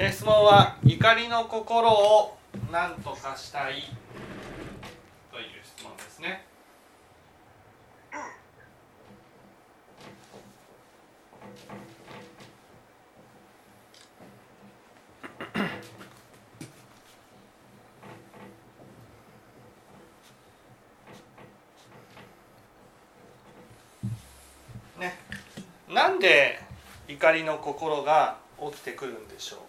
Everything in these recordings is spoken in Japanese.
え質問は怒りの心を何とかしたいという質問ですね。ね、なんで怒りの心が起きてくるんでしょう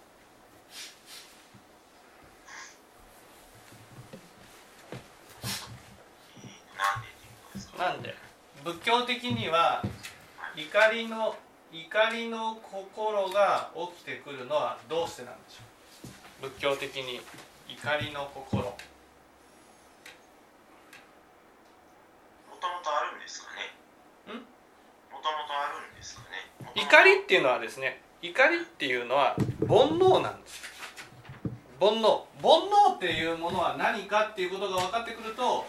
なんで仏教的には怒りの怒りの心が起きてくるのはどうしてなんでしょう？仏教的に怒りの心。もともとあるんですかね？ん？もともとあるんですかね？怒りっていうのはですね怒りっていうのは煩悩なんです。煩悩。煩悩っていうものは何かっていうことが分かってくると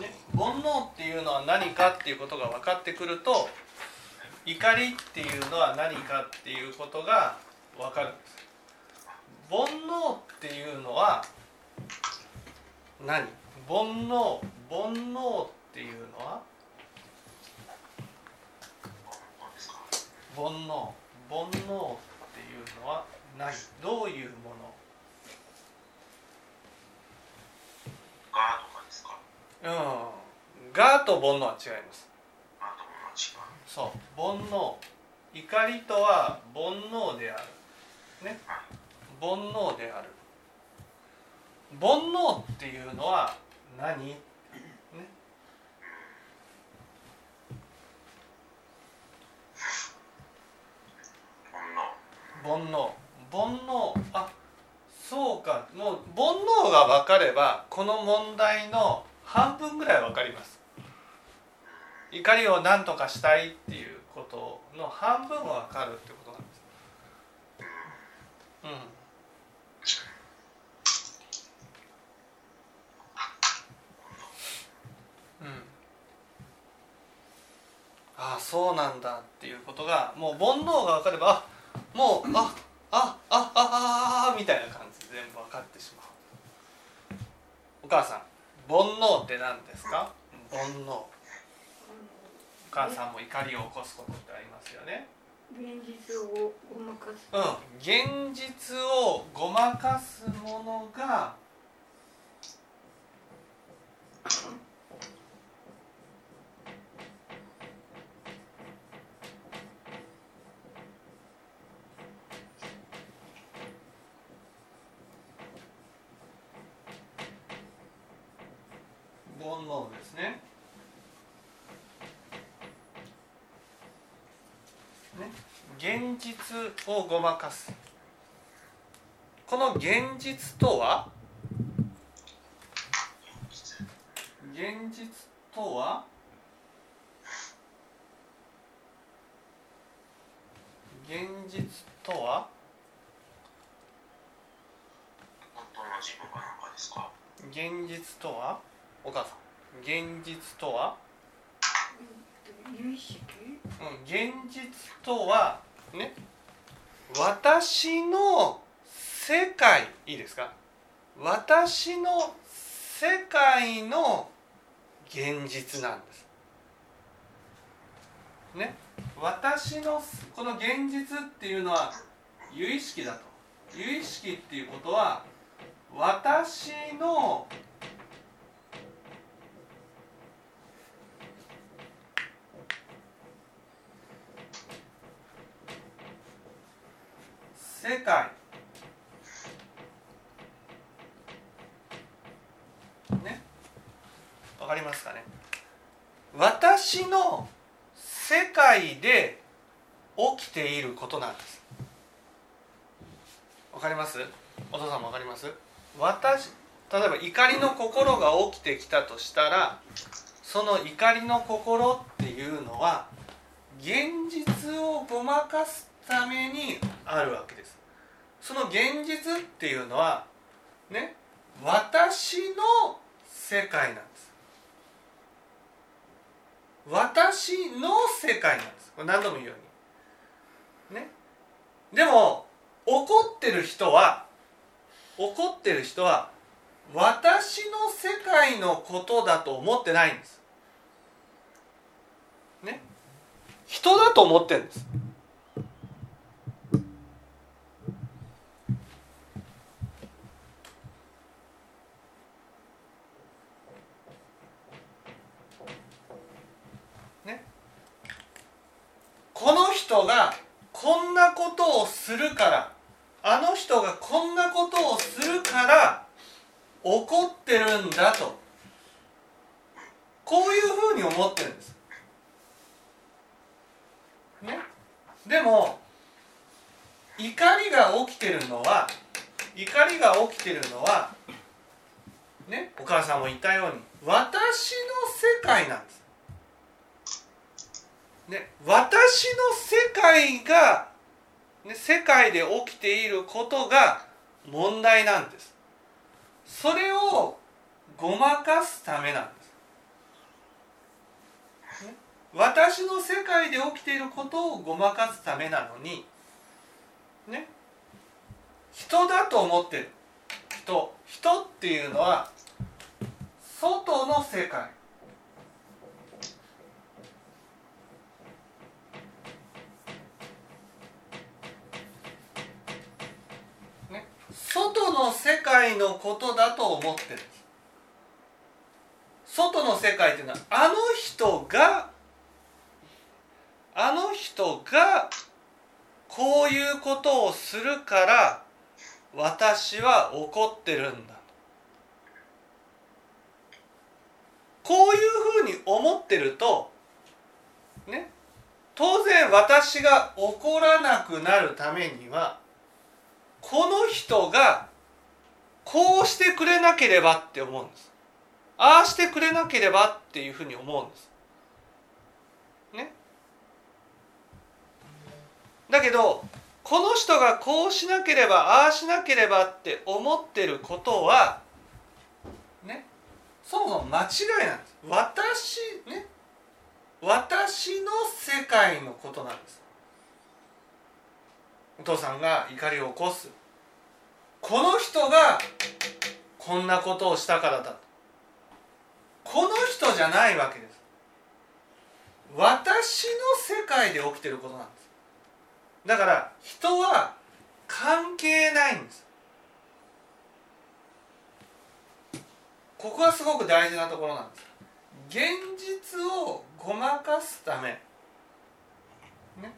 ね、煩悩っていうのは何かっていうことが分かってくると怒りっていうのは何かっていうことが分かるんです。煩悩っていうのは何？煩悩煩悩っていうのは煩悩煩悩っていうのは何？どういうもガーとかですか？のうんがと煩悩は違います。そう。煩悩怒りとは煩悩である。ね。煩悩である。煩悩っていうのは何？ね。煩悩。煩悩。煩悩。あそうか。もう煩悩が分かればこの問題の半分ぐらい分かります怒りを何とかしたいっていうことの半分は分かるってことなんですうんうんああそうなんだっていうことがもう煩悩が分かればあもうああああああみたいな感じで全部分かってしまうお母さん煩悩って何ですか煩悩母さんも怒りを起こすことってありますよね現実をごまかす。うん現実をごまかすものが煩悩ですね。ね、現実をごまかす。この現実とは？実現実とは？現実とは？本当の自分が何かですか？現実とは？お母さん。現実とは？うん、現実とは？ね私の世界いいですか？私の世界の現実なんです。ね？私のこの現実っていうのは有意識だと。有意識っていうことは私の世界。ね。わかりますかね。私の世界で起きていることなんです。わかります？お父さんもわかります？私例えば怒りの心が起きてきたとしたらその怒りの心っていうのは現実をごまかすためにあるわけです。その現実っていうのはね私の世界なんです。私の世界なんです。これ何度も言うように。ね。でも怒ってる人は怒ってる人は私の世界のことだと思ってないんです。ね。人だと思ってるんですねこの人がこんなことをするからあの人がこんなことをするから怒ってるんだとこういうふうに思ってるんです。ね、でも怒りが起きてるのは怒りが起きてるのはねお母さんも言ったように私の世界なんです。ね、私の世界が、ね、世界で起きていることが問題なんです。それをごまかすためなんです。私の世界で起きていることをごまかすためなのに、ね、人だと思ってる。人。人っていうのは外の世界外の世界のことだと思ってる外の世界っていうのはあの人があの人がこういうことをするから私は怒ってるんだ。こういうふうに思ってるとね当然私が怒らなくなるためにはこの人がこうしてくれなければって思うんです。ああしてくれなければっていうふうに思うんです。ね。だけどこの人がこうしなければああしなければって思ってることはね。そもそも間違いなんです。私ね。私の世界のことなんです。お父さんが怒りを起こす。この人がこんなことをしたからだこの人じゃないわけです。私の世界で起きてることなんです。だから人は関係ないんです。ここはすごく大事なところなんです。現実をごまかすため、ね、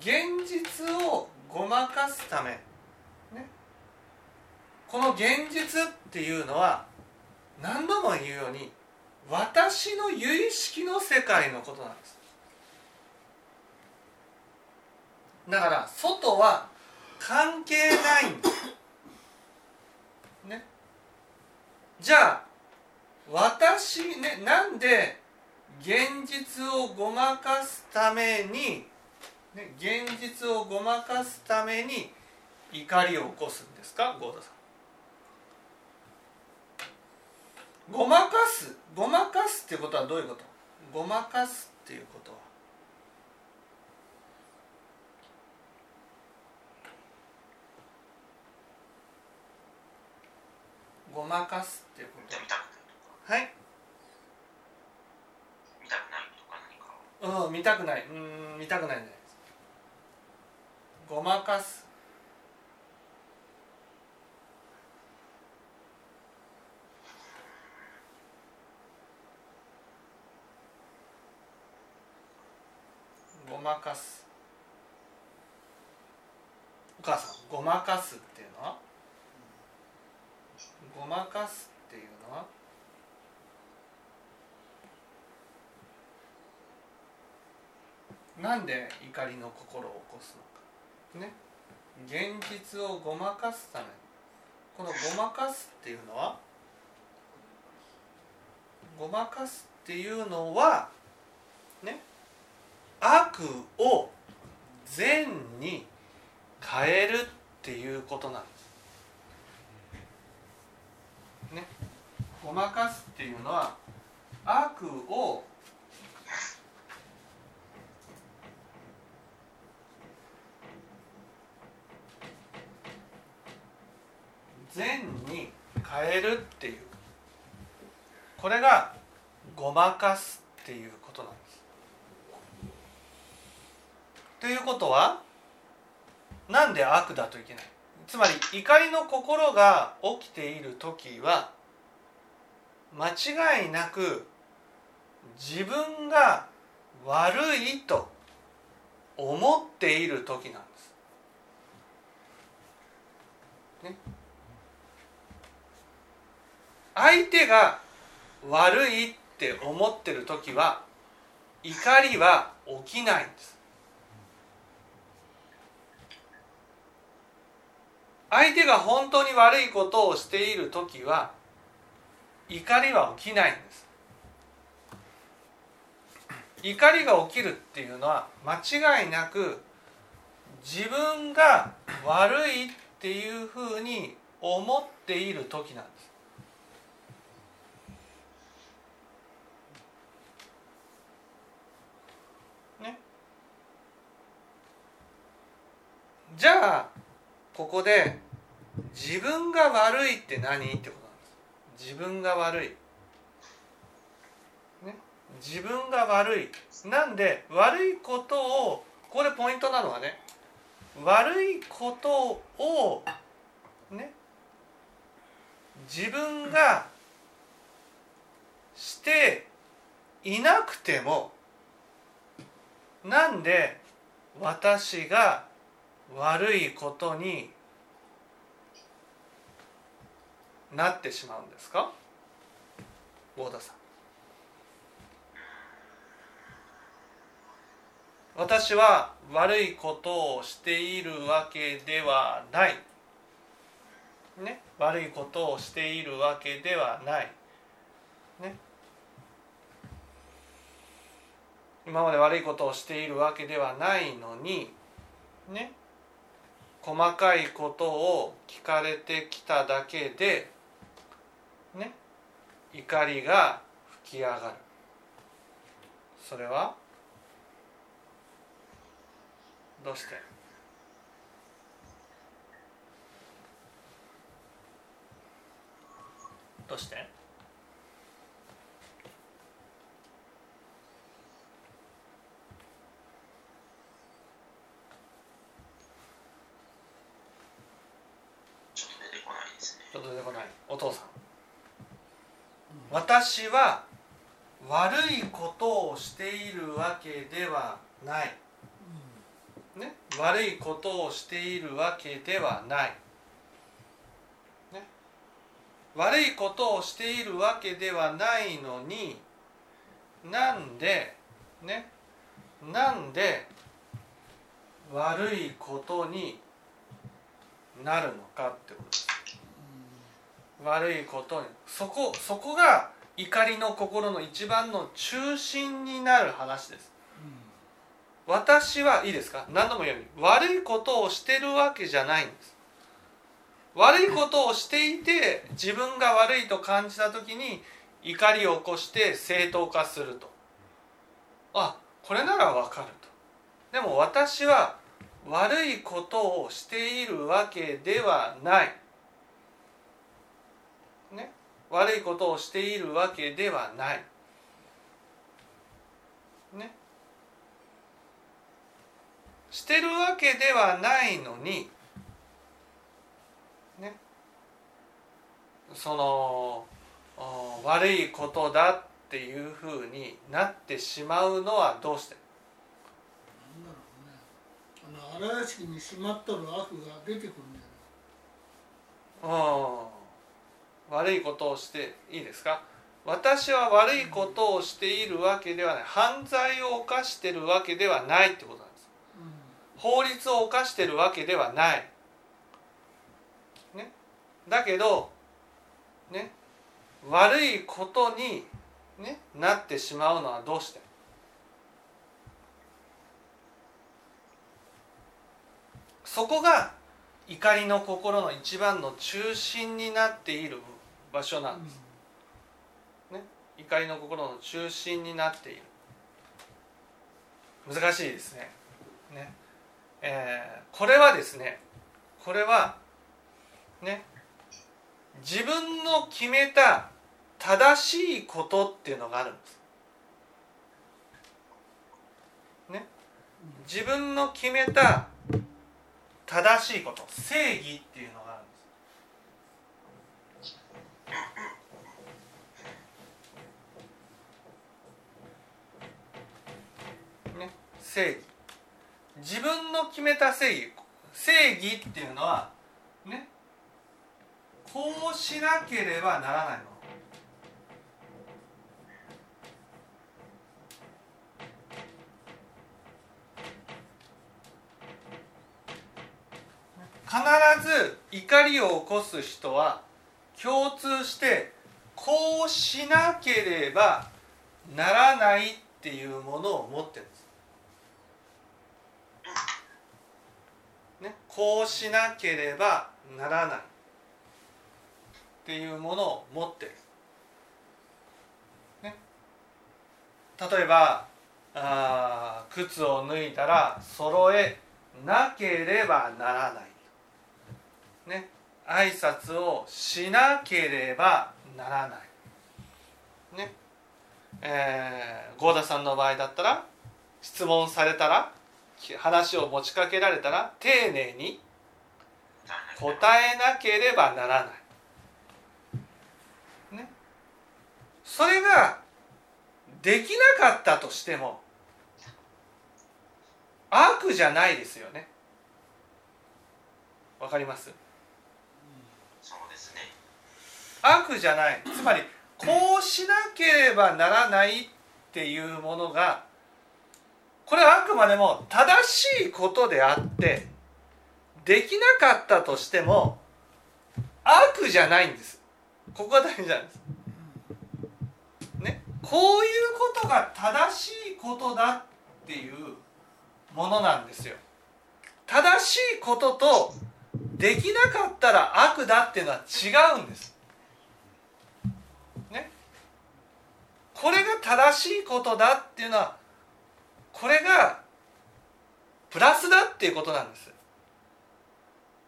現実をごまかすため、この現実っていうのは何度も言うように私の有意識の世界のことなんです。だから外は関係ないんですね。じゃあ私ねなんで現実をごまかすために、ね、現実をごまかすために怒りを起こすんですか？郷田さん。ごまかすごまかすっていうことはどういうこと？ごまかすっていうこと。はごまかすっていうこと。はい。見たくないとか何か。うん見たくない。うーん見たくないんじゃないですごまかすごまかす。お母さんごまかすっていうの？はごまかすっていうの？はなんで怒りの心を起こすのか。ね。現実をごまかすためこのごまかすっていうのは？ごまかすっていうのは？ね。悪を善に変えるっていうことなんです。ね、ごまかすっていうのは悪を善に変えるっていう。これがごまかすっていうということはなんで悪だといけない？つまり怒りの心が起きている時は間違いなく自分が悪いと思っている時なんです。ね、相手が悪いって思ってる時は怒りは起きないんです。相手が本当に悪いことをしている時は怒りは起きないんです。怒りが起きるっていうのは間違いなく自分が悪いっていうふうに思っている時なんです。ね。じゃあここで自分が悪いって何ってことなんです。自分が悪い、ね、自分が悪い。なんで悪いことをここでポイントなのはね悪いことをね自分がしていなくてもなんで私が悪いことになってしまうんですか？大田さん。私は悪いことをしているわけではない。ね？悪いことをしているわけではない。ね？今まで悪いことをしているわけではないのにね？細かいことを聞かれてきただけで怒りが吹き上がる。それは？どうして？どうして？ちょっと出てこないですね。ちょっと出てこない。お父さん私は悪いことをしているわけではない、ね、悪いことをしているわけではない、ね、悪いことをしているわけではないのになんでねなんで悪いことになるのかってこと。悪いことに。そこそこが怒りの心の一番の中心になる話です。私はいいですか？何度も言うように。悪いことをしてるわけじゃないんです。悪いことをしていて自分が悪いと感じた時に怒りを起こして正当化すると。あこれならわかると。でも私は悪いことをしているわけではない。ね悪いことをしているわけではない。ね。してるわけではないのにね。そのお悪いことだっていうふうになってしまうのはどうして？なんだろうね。あの荒屋敷にしまっとる悪が出てくるんだようん悪いことをしていいですか？私は悪いことをしているわけではない。犯罪を犯してるわけではないってことなんです。法律を犯してるわけではない、ね、だけどね？悪いことに、ね、なってしまうのはどうして？そこが怒りの心の一番の中心になっている場所なんです、ね、怒りの心の中心になっている。難しいですね。ね、えーこれはですねこれはね。自分の決めた正しいことっていうのがあるんです。ね、自分の決めた正しいこと正義っていうのがあるんです。ね、正義。自分の決めた正義。正義っていうのはね。こうしなければならないの。必ず怒りを起こす人は共通してこうしなければならないっていうものを持ってるんです。ね、こうしなければならないっていうものを持ってる。ね、例えばあ靴を脱いだら揃えなければならない。ね、挨拶をしなければならない。ね、えー、合田さんの場合だったら質問されたら話を持ちかけられたら丁寧に答えなければならない。ね、それができなかったとしても悪じゃないですよね。わかります？そうですね。悪じゃないつまりこうしなければならないっていうものがこれはあくまでも正しいことであってできなかったとしても悪じゃないんです。ここが大事なんです。ね。こういうことが正しいことだっていうものなんですよ。正しいこととできなかったら悪だっていうのは違うんです。ね。これが正しいことだっていうのはこれがプラスだっていうことなんです。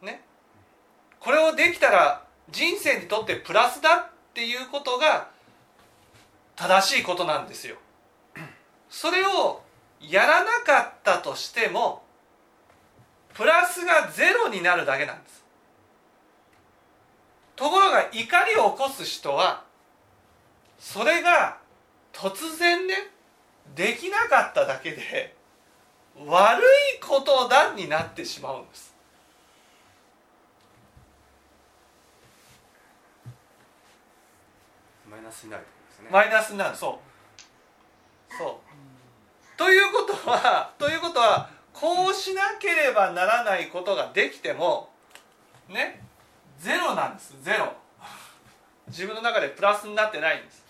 ね。これをできたら人生にとってプラスだっていうことが正しいことなんですよ。それをやらなかったとしてもプラスがゼロになるだけなんです。ところが怒りを起こす人はそれが突然ねできなかっただけで悪いことだになってしまうんです。マイナスになるですね。マイナスになる。そう。そう。ということはということはこうしなければならないことができてもねゼロなんです。ゼロ。自分の中でプラスになってないんです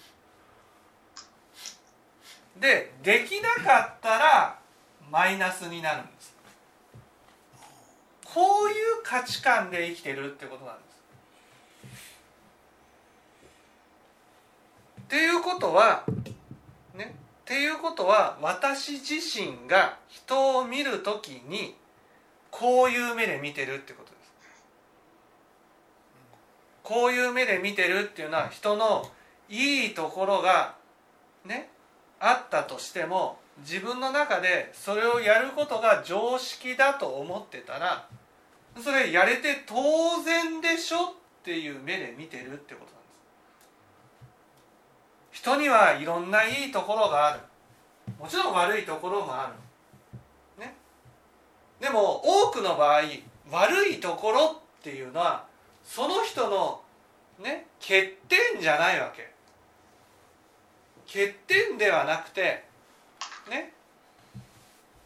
でできなかったらマイナスになるんです。こういう価値観で生きてるってことなんです。っていうことはねっていうことは私自身が人を見るときにこういう目で見てるってことです。こういう目で見てるっていうのは人のいいところがねあったとしても自分の中でそれをやることが常識だと思ってたらそれやれて当然でしょっていう目で見てるってことなんです。人にはいろんないいところがある。もちろん悪いところもある。ね。でも多くの場合悪いところっていうのはその人のね欠点じゃないわけ。欠点ではなくてね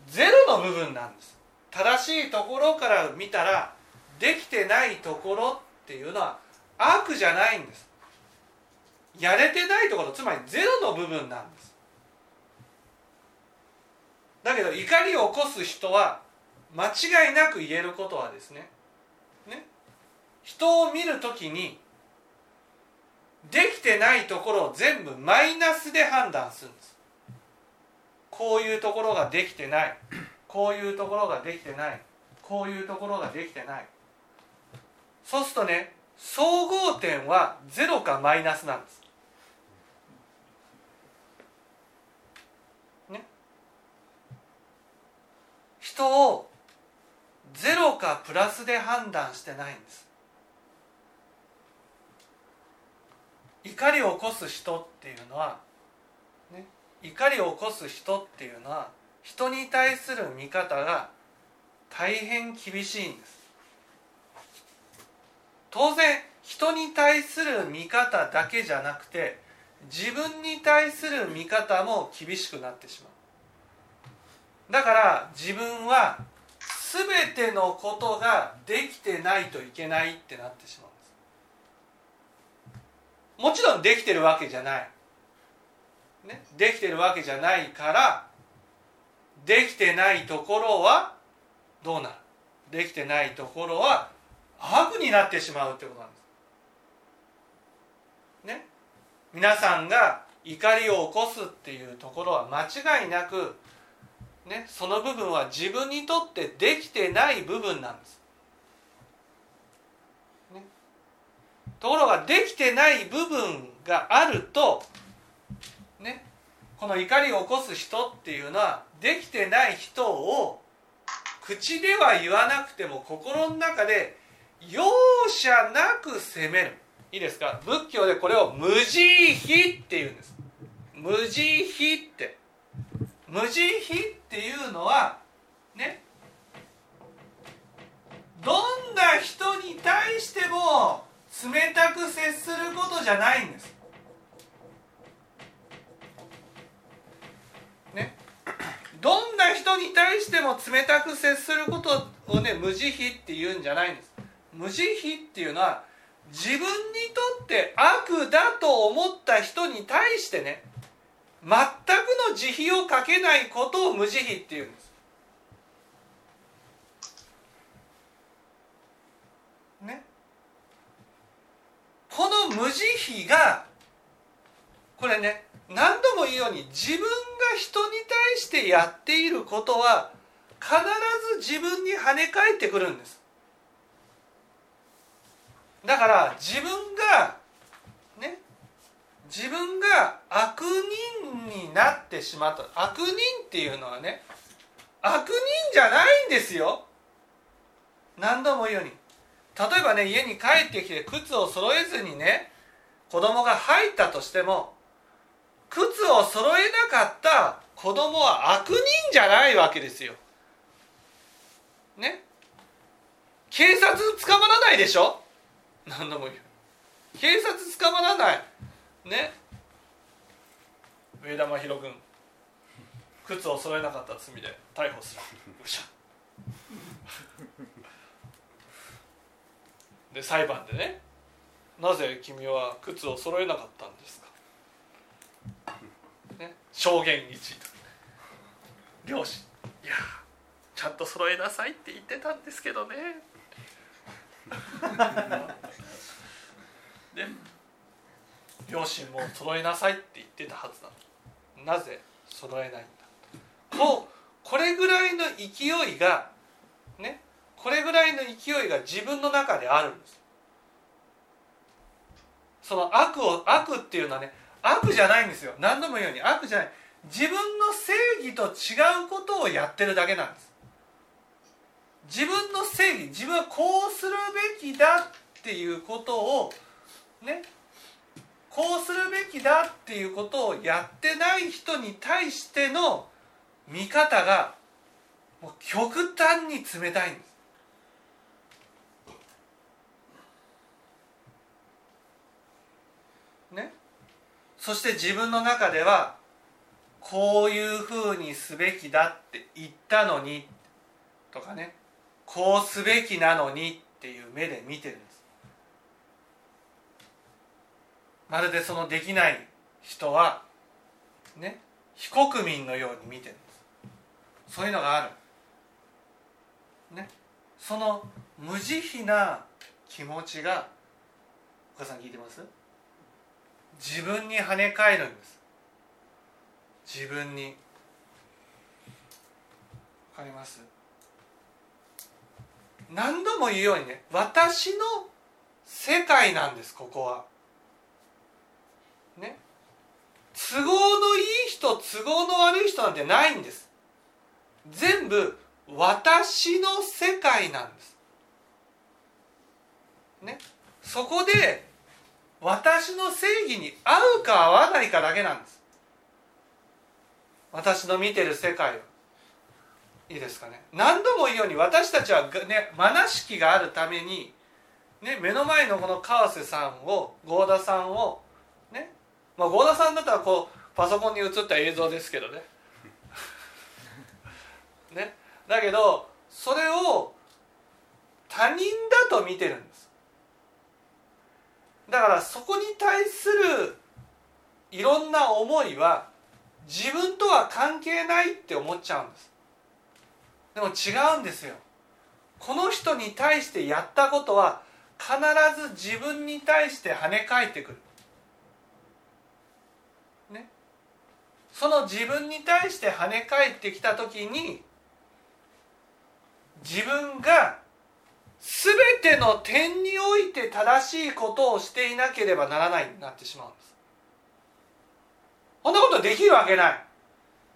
ゼロの部分なんです。正しいところから見たらできてないところっていうのは悪じゃないんです。やれてないところつまりゼロの部分なんです。だけど怒りを起こす人は間違いなく言えることはですねね人を見るときにできてないところを全部マイナスで判断するんですこういうところができてないこういうところができてないこういうところができてないそうするとね総合点は0かマイナスなんです。ね。人を0かプラスで判断してないんです。怒りを起こす人っていうのは、ね、怒りを起こす人っていうのは人に対する見方が大変厳しいんです。当然人に対する見方だけじゃなくて自分に対する見方も厳しくなってしまう。だから自分は全てのことができてないといけないってなってしまう。もちろんできてるわけじゃない、ね、できてるわけじゃないからできてないところはどうなる？できてないところは悪になってしまうってことなんです。ね？皆さんが怒りを起こすっていうところは間違いなくね？その部分は自分にとってできてない部分なんです、ね、ところができてない部分があるとねこの怒りを起こす人っていうのはできてない人を口では言わなくても心の中で容赦なく責める。いいですか？仏教でこれを無慈悲っていうんです。無慈悲って。無慈悲っていうのはねどんな人に対しても冷たく接することじゃないんです。ね。どんな人に対しても冷たく接することをね無慈悲って言うんじゃないんです。無慈悲っていうのは自分にとって悪だと思った人に対してね全くの慈悲をかけないことを無慈悲っていうんです。ね。この無慈悲がこれね何度も言うように自分が人に対してやっていることは必ず自分に跳ね返ってくるんです。だから自分がね自分が悪人になってしまった。悪人っていうのはね悪人じゃないんですよ。何度も言うように。例えばね家に帰ってきて靴を揃えずにね子供が入ったとしても靴を揃えなかった子供は悪人じゃないわけですよ。ね？警察捕まらないでしょ？何度も言う。警察捕まらない。ね？上田真宏君靴を揃えなかった罪で逮捕する。うしゃ。で裁判でねなぜ君は靴を揃えなかったんですか、ね、証言一両親いやちゃんと揃えなさいって言ってたんですけどね。で両親も揃えなさいって言ってたはずなの。なぜ揃えないんだこうこれぐらいの勢いがねこれぐらいの勢いが自分の中であるんです。その悪を悪っていうのはね悪じゃないんですよ。何度も言うように悪じゃない。自分の正義と違うことをやってるだけなんです。自分の正義自分はこうするべきだっていうことをねこうするべきだっていうことをやってない人に対しての見方がもう極端に冷たいんです。ね、そして自分の中ではこういうふうにすべきだって言ったのにとかねこうすべきなのにっていう目で見てるんです。まるでそのできない人はね非国民のように見てるんです。そういうのがある。ねその無慈悲な気持ちがお母さん聞いてます？自分に跳ね返るんです。自分に。わかります？何度も言うようにね私の世界なんですここは。ね？都合のいい人都合の悪い人なんてないんです。全部私の世界なんです。ね？そこで私の正義に合うか合わないかだけなんです。私の見てる世界は。いいですかね。何度も言うように私たちはねまなしきがあるために、ね、目の前のこの川瀬さんを合田さんをねまあ合田さんだったらこうパソコンに映った映像ですけどね。ね。だけどそれを他人だと見てるんです。だからそこに対するいろんな思いは自分とは関係ないって思っちゃうんです。でも違うんですよ。この人に対してやったことは必ず自分に対して跳ね返ってくる。ね。その自分に対して跳ね返ってきた時に自分が全ての点において正しいことをしていなければならないになってしまうんです。こんなことできるわけない。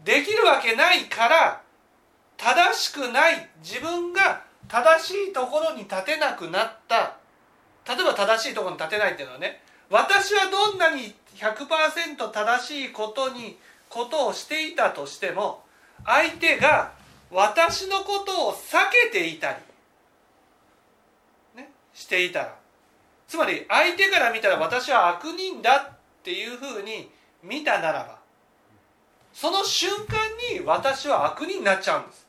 できるわけないから正しくない自分が正しいところに立てなくなった。例えば正しいところに立てないっていうのはね私はどんなに100%正しいことにことをしていたとしても相手が私のことを避けていたり、していたら。つまり相手から見たら私は悪人だっていうふうに見たならばその瞬間に私は悪人になっちゃうんです。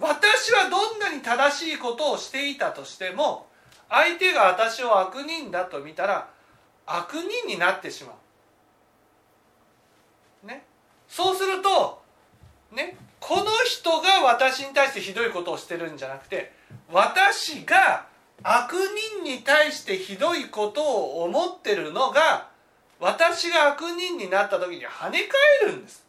私はどんなに正しいことをしていたとしても相手が私を悪人だと見たら悪人になってしまう。ね、そうすると、ね、この人が私に対してひどいことをしてるんじゃなくて私が悪人に対してひどいことを思ってるのが私が悪人になった時に跳ね返るんです。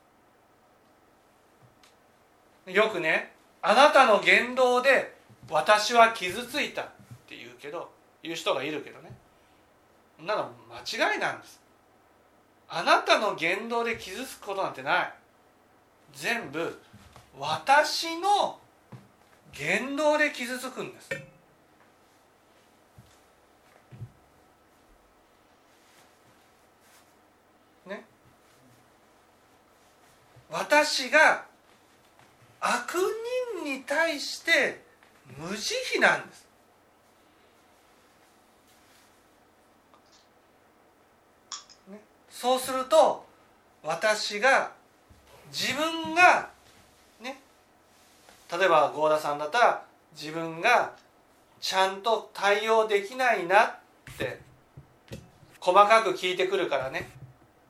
よくねあなたの言動で私は傷ついたって言うけど言う人がいるけどね。そんなの間違いなんです。あなたの言動で傷つくことなんてない。全部私の言動で傷つくんです。ね。私が悪人に対して無慈悲なんです。そうすると私が自分が例えば合田さんだったら自分がちゃんと対応できないなって細かく聞いてくるからね。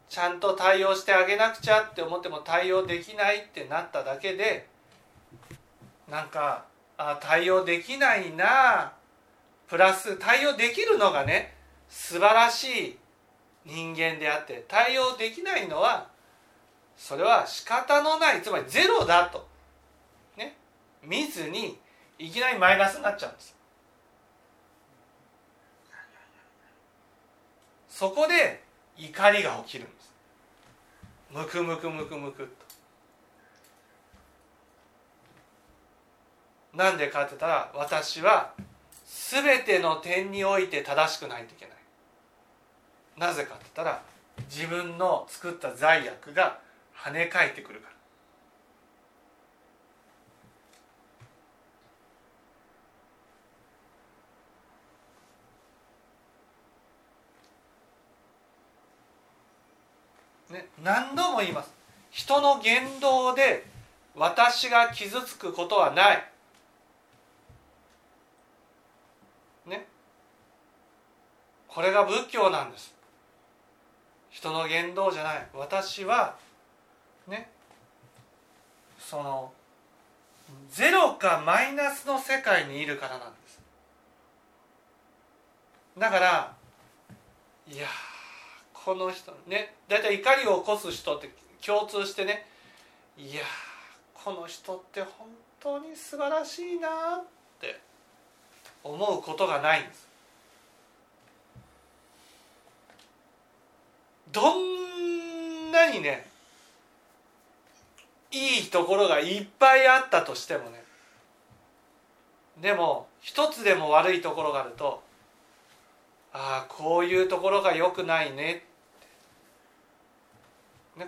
ちゃんと対応してあげなくちゃって思っても対応できないってなっただけでなんかあ対応できないなプラス対応できるのがね素晴らしい人間であって対応できないのはそれは仕方のないつまりゼロだと。見ずにいきなりマイナスになっちゃうんですそこで怒りが起きるんです。ムクムクムクムクと。なんでかって言ったら私は全ての点において正しくないといけない。なぜかって言ったら自分の作った罪悪が跳ね返ってくるから。ね、何度も言います。人の言動で私が傷つくことはない。ね。これが仏教なんです。人の言動じゃない。私はね。そのゼロかマイナスの世界にいるからなんです。だからいやこの人ね大体怒りを起こす人って共通してねいやこの人って本当に素晴らしいなって思うことがないんです。どんなにねいいところがいっぱいあったとしてもねでも一つでも悪いところがあるとああこういうところが良くないねね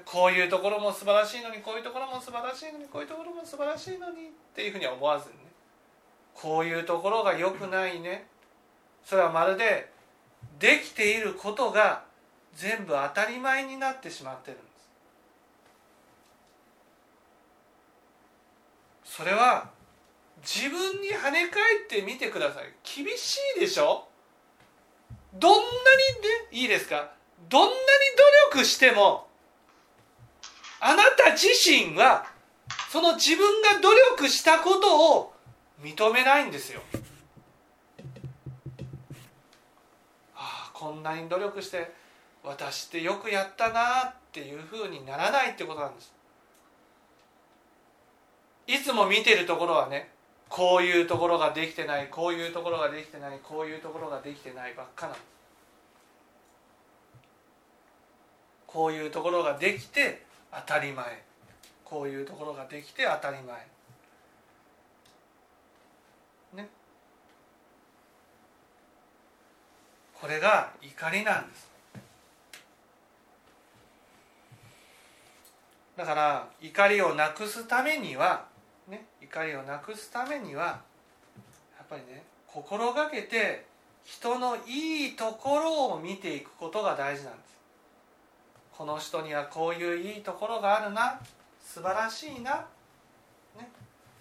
こういうところも素晴らしいのにこういうところも素晴らしいのにこういうところも素晴らしいのにっていうふうには思わずにねこういうところが良くないね。それはまるでできていることが全部当たり前になってしまってるんです。それは自分に跳ね返ってみてください。厳しいでしょ？どんなにでいいですか？どんなに努力してもあなた自身はその自分が努力したことを認めないんですよ。ああこんなに努力して私ってよくやったなっていうふうにならないってことなんです。いつも見てるところはねこういうところができてないこういうところができてないこういうところができてないばっかなん。こういうところができて当たり前。こういうところができて当たり前。ね。これが怒りなんです。だから怒りをなくすためにはね。怒りをなくすためにはやっぱりね心がけて人のいいところを見ていくことが大事なんです。この人にはこういういいところがあるな。素晴らしいな、ね、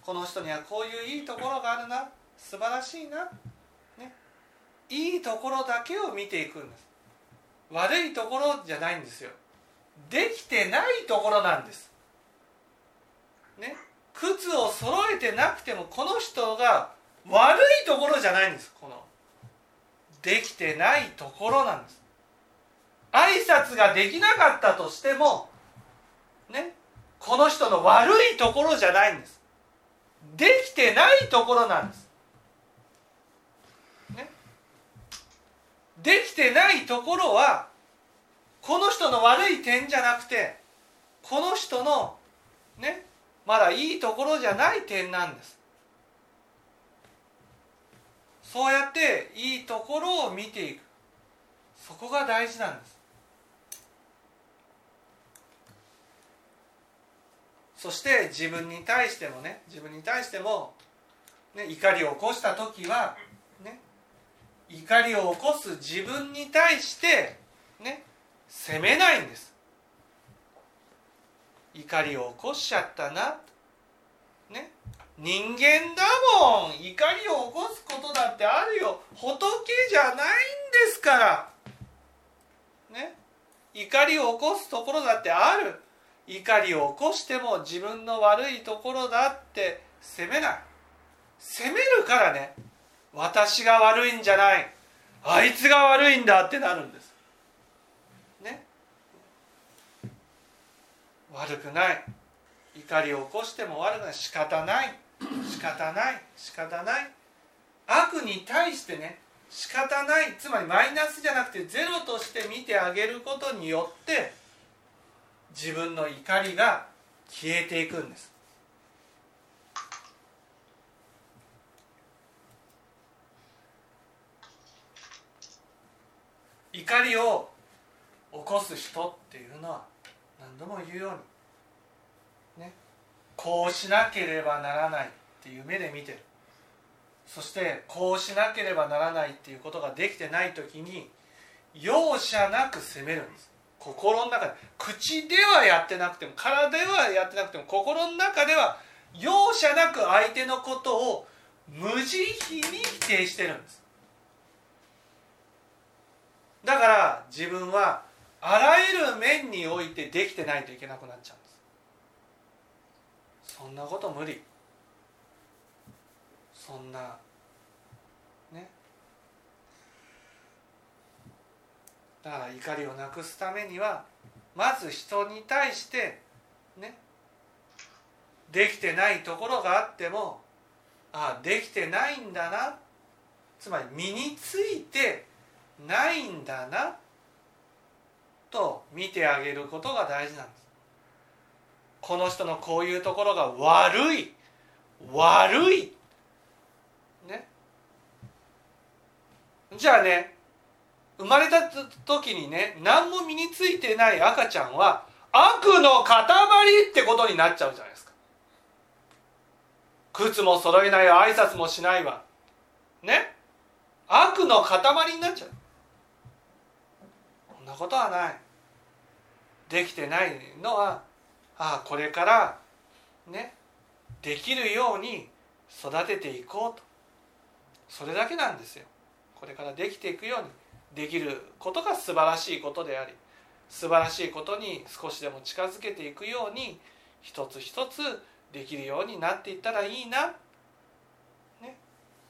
この人にはこういういいところがあるな。素晴らしいな、ね、いいところだけを見ていくんです。悪いところじゃないんですよ。できてないところなんです。ね。靴を揃えてなくてもこの人が悪いところじゃないんです。この。できてないところなんです。挨拶ができなかったとしてもねこの人の悪いところじゃないんです。できてないところなんです、ね、できてないところはこの人の悪い点じゃなくてこの人のねまだいいところじゃない点なんです。そうやっていいところを見ていく。そこが大事なんです。そして自分に対してもね自分に対しても、ね、怒りを起こした時は、ね、怒りを起こす自分に対してね責めないんです。怒りを起こしちゃったな。ね人間だもん。怒りを起こすことだってあるよ。仏じゃないんですから。ね怒りを起こすところだってある。怒りを起こしても自分の悪いところだって責めない。責めるからね私が悪いんじゃない。あいつが悪いんだってなるんです。ね。悪くない。怒りを起こしても悪くない。仕方ない。仕方ない。仕方ない。悪に対してね仕方ない。つまりマイナスじゃなくてゼロとして見てあげることによって自分の怒りが消えていくんです。怒りを起こす人っていうのは何度も言うようにね。こうしなければならないっていう目で見てる。そしてこうしなければならないっていうことができてない時に容赦なく責めるんです。心の中で口ではやってなくても体ではやってなくても心の中では容赦なく相手のことを無慈悲に否定してるんです。だから自分はあらゆる面においてできてないといけなくなっちゃうんです。そんなこと無理。そんなだから怒りをなくすためにはまず人に対してねできてないところがあってもああできてないんだなつまり身についてないんだなと見てあげることが大事なんです。この人のこういうところが悪い悪いね。じゃあね生まれた時にね何も身についてない赤ちゃんは悪の塊ってことになっちゃうじゃないですか。靴も揃えないわ挨拶もしないわ。ね？悪の塊になっちゃう。そんなことはない。できてないのはああこれからね？できるように育てていこうと。それだけなんですよ。これからできていくように。できることが素晴らしいことであり素晴らしいことに少しでも近づけていくように一つ一つできるようになっていったらいいな、ね、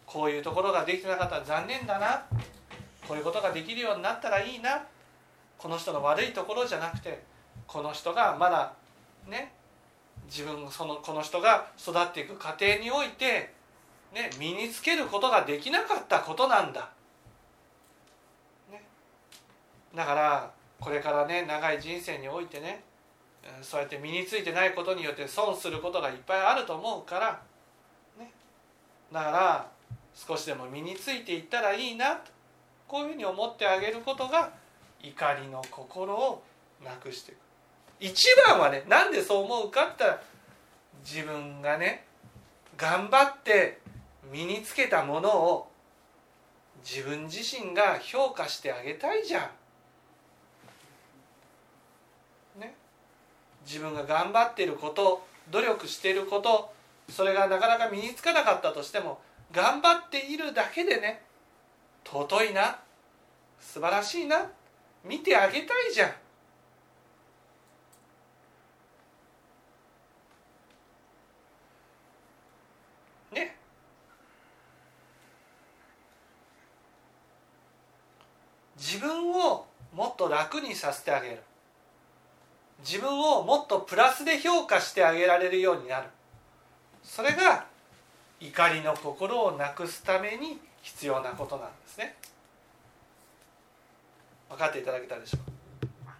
こういうところができてなかったら残念だな。こういうことができるようになったらいいな。この人の悪いところじゃなくてこの人がまだね。自分そのこの人が育っていく過程において、ね、身につけることができなかったことなんだ。だからこれからね長い人生においてねそうやって身についてないことによって損することがいっぱいあると思うから、ね、だから少しでも身についていったらいいなとこういうふうに思ってあげることが怒りの心をなくしていく一番はねなんでそう思うかって言ったら自分がね頑張って身につけたものを自分自身が評価してあげたいじゃん。ね、自分が頑張っていること努力していることそれがなかなか身につかなかったとしても頑張っているだけでね尊いな素晴らしいな見てあげたいじゃん。ね自分をもっと楽にさせてあげる自分をもっとプラスで評価してあげられるようになる。それが怒りの心をなくすために必要なことなんですね。分かっていただけたでしょうか？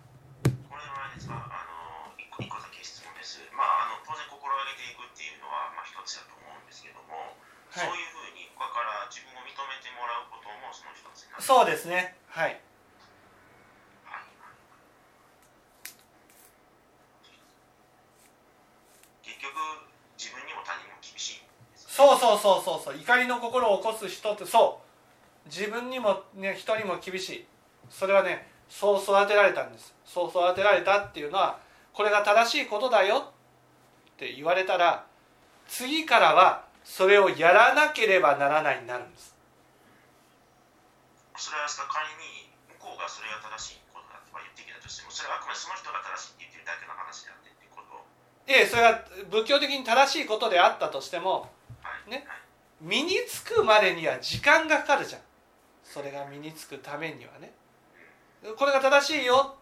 これはですか、あの一個一個だけ質問です。まああの当然心がけていくっていうのはまあ一つだと思うんですけども、はい。そういうふうに他から自分を認めてもらうこともその一つになる。そうですね。はいはい結局自分にも他人も厳しいんですそうそうそうそうそう。怒りの心を起こす人ってそう。自分にもね人にも厳しい。それはねそう育てられたんです。そう育てられたっていうのはこれが正しいことだよって言われたら次からはそれをやらなければならないになるんです。それは仮に向こうがそれが正しいことだとか言ってきたとしてもそれはあくまでその人が正しいって言ってるだけの話であってってこと。をでそれが仏教的に正しいことであったとしてもはいね。身につくまでには時間がかかるじゃん。それが身につくためにはね。これが正しいよ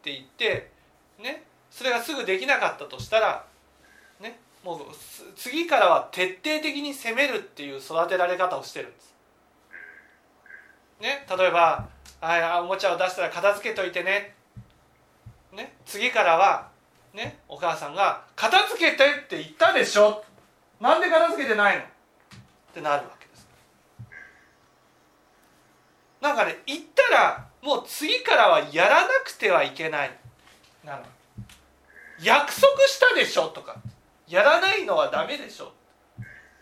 って言ってね。それがすぐできなかったとしたらね。もう次からは徹底的に攻めるっていう育てられ方をしてるんです。ね。例えばあおもちゃを出したら片付けといてね。ね。次からはね。お母さんが「片付けて」って言ったでしょ。なんで片付けてないの？ってなるわけです。なんかね言ったらもう次からはやらなくてはいけない。なの。約束したでしょとか。やらないのはダメでしょ。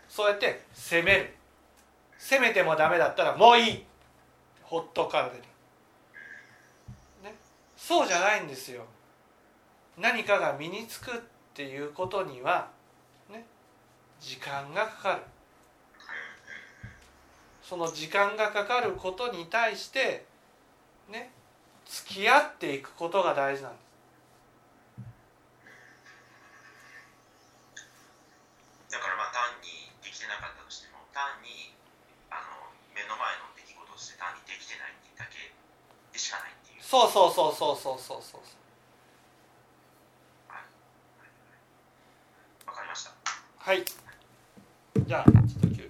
そうやって責める。責めてもダメだったらもういい。ほっとかれる、ね、そうじゃないんですよ。何かが身につくっていうことには時間がかかる。その時間がかかることに対してね付き合っていくことが大事なんです。だからまあ単にできてなかったとしても単にあの目の前の出来事として単にできてないだけでしかないっていう。そうそうそうそうそうそうそう。わかりました。はいじゃあちょっと休憩